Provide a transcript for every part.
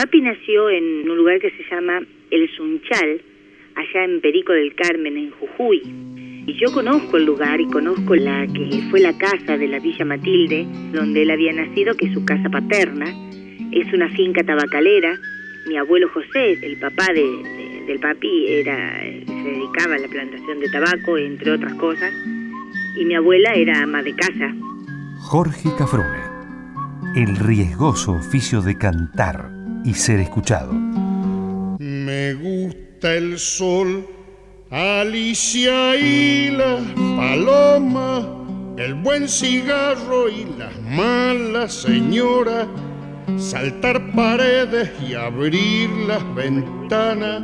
papi nació en un lugar que se llama El Sunchal, allá en Perico del Carmen, en Jujuy. Y yo conozco el lugar y conozco la que fue la casa de la Villa Matilde, donde él había nacido, que es su casa paterna. Es una finca tabacalera. Mi abuelo José, el papá de, del papi, era, se dedicaba a la plantación de tabaco, entre otras cosas. Y mi abuela era ama de casa. Jorge Cafrune, el riesgoso oficio de cantar y ser escuchado. Me gusta el sol Alicia y las palomas, el buen cigarro y las malas señoras, saltar paredes y abrir las ventanas,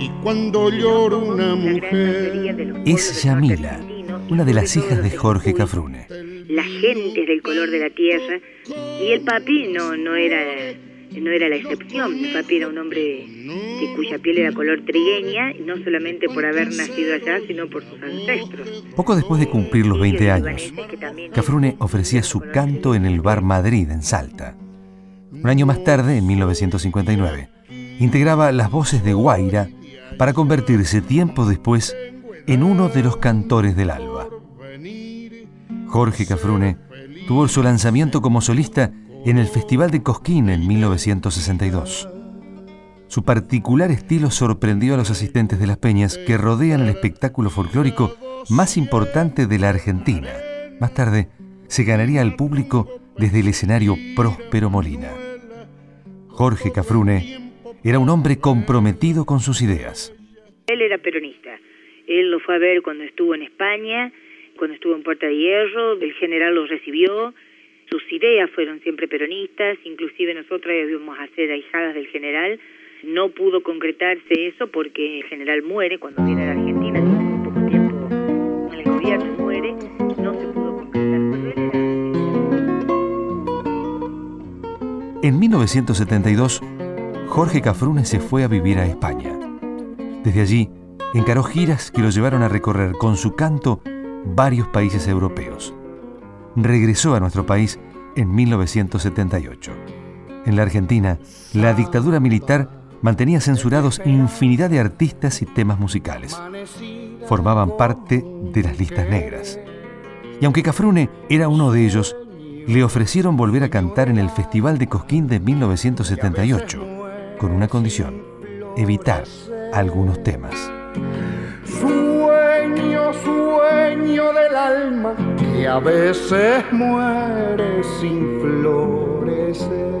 y cuando llora una mujer. Es Yamila, una de las hijas de Jorge Cafrune. La gente es del color de la tierra, y el papi no, no era no era la excepción. Mi papi era un hombre de cuya piel era color trigueña, no solamente por haber nacido allá, sino por sus ancestros. Poco después de cumplir los 20 años, Cafrune ofrecía su canto en el Bar Madrid, en Salta. Un año más tarde, en 1959, integraba las voces de Guaira para convertirse tiempo después en uno de los cantores del alba. Jorge Cafrune tuvo su lanzamiento como solista en el Festival de Cosquín en 1962. Su particular estilo sorprendió a los asistentes de las peñas que rodean el espectáculo folclórico más importante de la Argentina. Más tarde, se ganaría al público desde el escenario Próspero Molina. Jorge Cafrune era un hombre comprometido con sus ideas. Él era peronista. Él lo fue a ver cuando estuvo en España, cuando estuvo en Puerta de Hierro, el general lo recibió, sus ideas fueron siempre peronistas, inclusive nosotras íbamos a ser ahijadas del general. No pudo concretarse eso porque el general muere cuando viene a la Argentina, tiene poco tiempo el gobierno, muere, no se pudo concretar. En 1972, Jorge Cafrune se fue a vivir a España. Desde allí, encaró giras que lo llevaron a recorrer con su canto varios países europeos regresó a nuestro país en 1978. En la Argentina, la dictadura militar mantenía censurados infinidad de artistas y temas musicales. Formaban parte de las listas negras. Y aunque Cafrune era uno de ellos, le ofrecieron volver a cantar en el Festival de Cosquín de 1978, con una condición, evitar algunos temas. Sueño, sueño del alma que a veces muere sin florecer.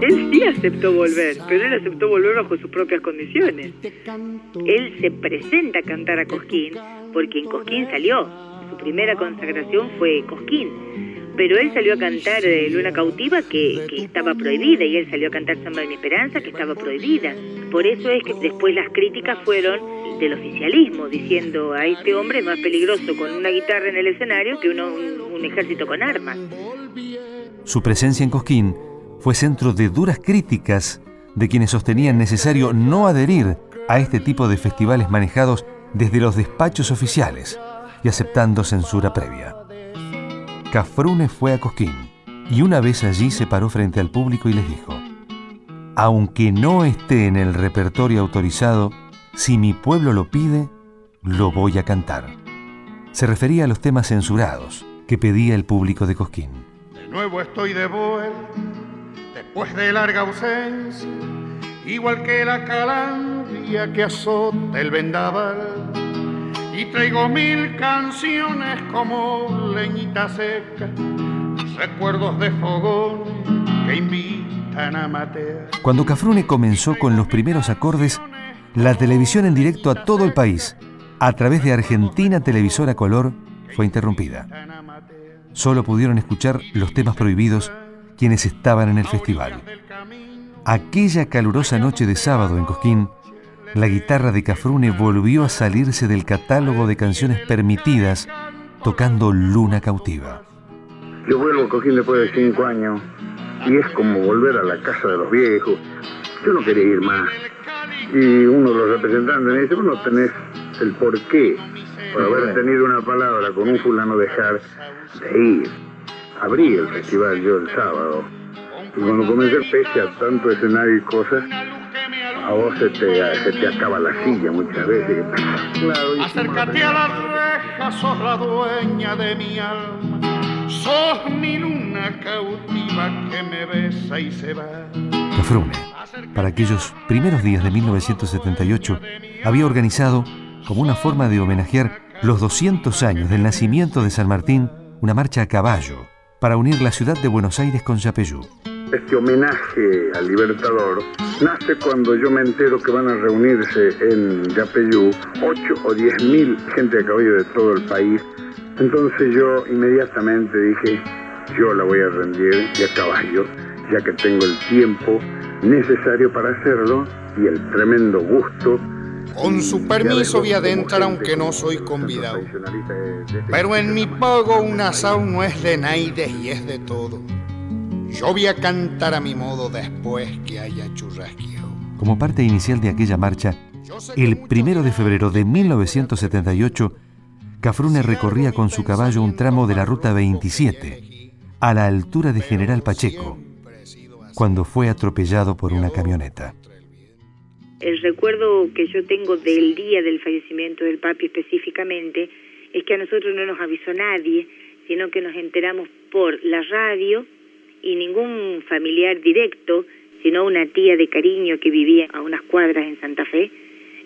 Él sí aceptó volver, pero él aceptó volver bajo sus propias condiciones. Él se presenta a cantar a Cosquín porque en Cosquín salió. Su primera consagración fue Cosquín. Pero él salió a cantar eh, Luna Cautiva que, estaba prohibida y él salió a cantar Samba de mi Esperanza que estaba prohibida. Por eso es que después las críticas fueron del oficialismo, diciendo a este hombre más peligroso con una guitarra en el escenario que un, un ejército con armas. Su presencia en Cosquín fue centro de duras críticas de quienes sostenían necesario no adherir a este tipo de festivales manejados desde los despachos oficiales y aceptando censura previa. Cafrune fue a Cosquín y una vez allí se paró frente al público y les dijo, aunque no esté en el repertorio autorizado, si mi pueblo lo pide, lo voy a cantar. Se refería a los temas censurados que pedía el público de Cosquín. De nuevo estoy de vuelta, después de larga ausencia, igual que la calandria que azota el vendaval. Y traigo mil canciones como leñita seca, recuerdos de fogones que invitan a matear. Cuando Cafrune comenzó con los primeros acordes, la televisión en directo a todo el país, a través de Argentina Televisora Color, fue interrumpida. Solo pudieron escuchar los temas prohibidos quienes estaban en el festival. Aquella calurosa noche de sábado en Cosquín, la guitarra de Cafrune volvió a salirse del catálogo de canciones permitidas tocando Luna Cautiva. Yo vuelvo a Cosquín después de cinco años y es como volver a la casa de los viejos. Yo no quería ir más. Y uno de los representantes me dice, bueno, tenés el porqué por haber tenido una palabra con un fulano dejar de ir. Abrí el festival yo el sábado Y cuando comencé, pese a tanto escenario y cosas, a vos se te, se te acaba la silla muchas veces. Claro, Acércate a la reja, sos la dueña de mi alma. Sos mi luna cautiva que me besa y se va. Cafrune, para aquellos primeros días de 1978, había organizado, como una forma de homenajear los 200 años del nacimiento de San Martín, una marcha a caballo para unir la ciudad de Buenos Aires con Yapeyú. Este homenaje al Libertador nace cuando yo me entero que van a reunirse en Yapeyú 8 o 10 mil gente a caballo de todo el país. Entonces yo inmediatamente dije, yo la voy a rendir y a caballo, ya que tengo el tiempo necesario para hacerlo y el tremendo gusto con su permiso voy a adentrar aunque no soy convidado. Pero en mi pago un asado no es de naides y es de todo. Yo voy a cantar a mi modo después que haya churrasqueado. Como parte inicial de aquella marcha, el primero de febrero de 1978, Cafrune recorría con su caballo un tramo de la ruta 27, a la altura de General Pacheco, cuando fue atropellado por una camioneta. El recuerdo que yo tengo del día del fallecimiento del papi específicamente es que a nosotros no nos avisó nadie, sino que nos enteramos por la radio y ningún familiar directo, sino una tía de cariño que vivía a unas cuadras en Santa Fe,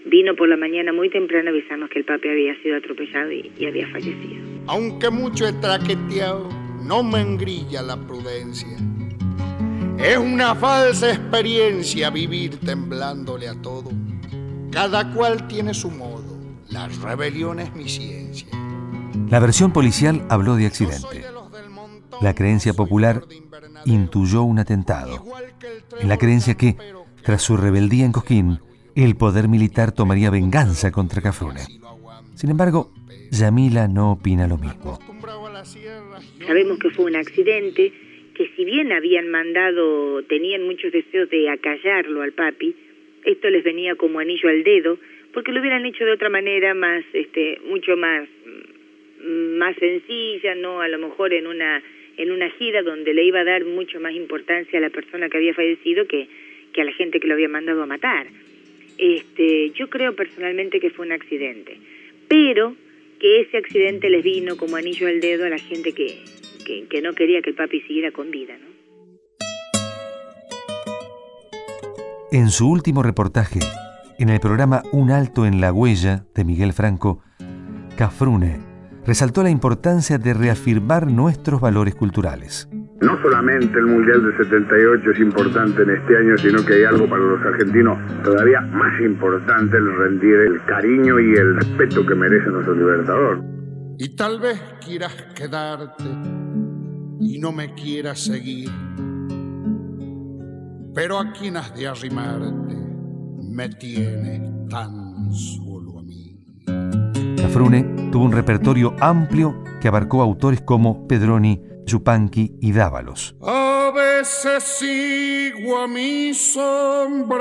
vino por la mañana muy temprano a avisarnos que el papi había sido atropellado y, había fallecido. Aunque mucho he traqueteado, no me engrilla la prudencia. Es una falsa experiencia vivir temblándole a todo. Cada cual tiene su modo. La rebelión es mi ciencia. La versión policial habló de accidente. La creencia popular intuyó un atentado, en la creencia que, tras su rebeldía en Cosquín, el poder militar tomaría venganza contra Cafrune. Sin embargo, Yamila no opina lo mismo. Sabemos que fue un accidente, que si bien habían mandado, tenían muchos deseos de acallarlo al papi, esto les venía como anillo al dedo, porque lo hubieran hecho de otra manera más, este, mucho más, más sencilla, no, a lo mejor en una en una gira donde le iba a dar mucho más importancia a la persona que había fallecido que, que a la gente que lo había mandado a matar. Este, yo creo personalmente que fue un accidente, pero que ese accidente les vino como anillo al dedo a la gente que, que, no quería que el papi siguiera con vida. ¿no? En su último reportaje, en el programa Un alto en la huella de Miguel Franco, Cafrune resaltó la importancia de reafirmar nuestros valores culturales. No solamente el Mundial del 78 es importante en este año, sino que hay algo para los argentinos todavía más importante, el rendir el cariño y el respeto que merece nuestro libertador. Y tal vez quieras quedarte y no me quieras seguir, pero a quien has de arrimarte me tiene tan mí. Frune tuvo un repertorio amplio que abarcó autores como Pedroni, Yupanqui y Dávalos. A veces sigo a mi sombra.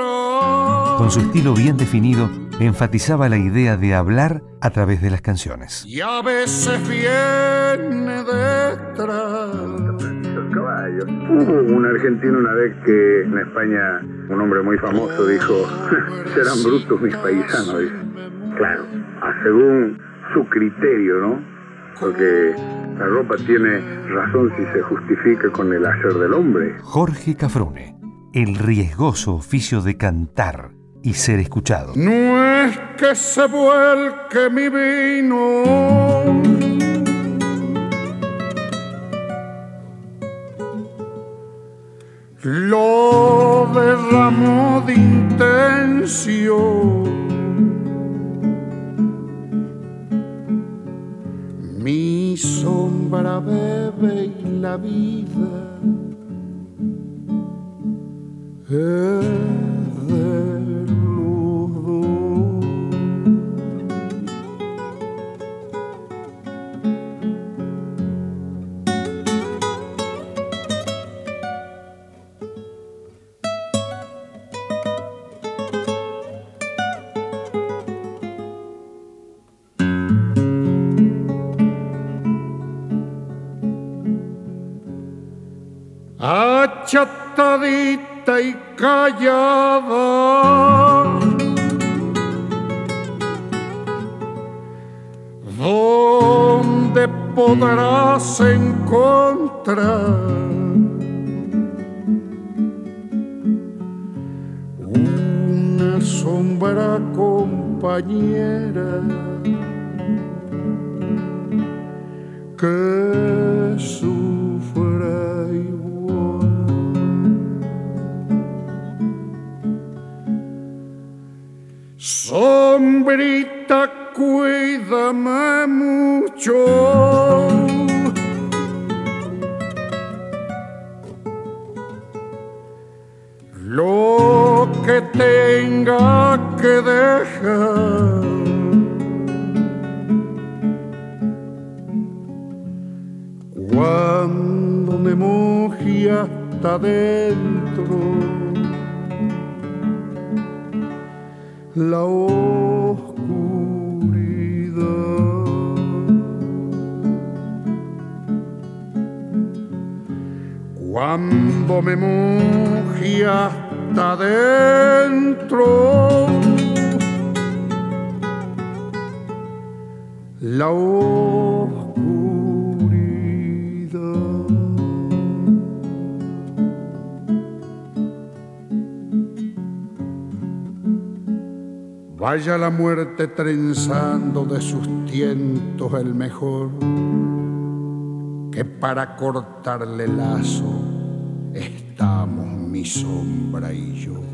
Con su estilo bien definido, enfatizaba la idea de hablar a través de las canciones. Y a veces viene detrás. Hubo un argentino una vez que en España, un hombre muy famoso, dijo, serán brutos mis paisanos. Claro, según su criterio, ¿no? Porque la ropa tiene razón si se justifica con el hacer del hombre. Jorge Cafrone, el riesgoso oficio de cantar y ser escuchado. No es que se vuelque mi vino. Lo derramó de intención sombra bebe y la vida. Es calladita y callada. ¿Dónde podrás encontrar una sombra compañera que sufra Cuando me moje hasta dentro la cuando me moje hasta dentro. La oscuridad. Vaya la muerte trenzando de sus tientos el mejor que para cortarle lazo estamos mi sombra y yo.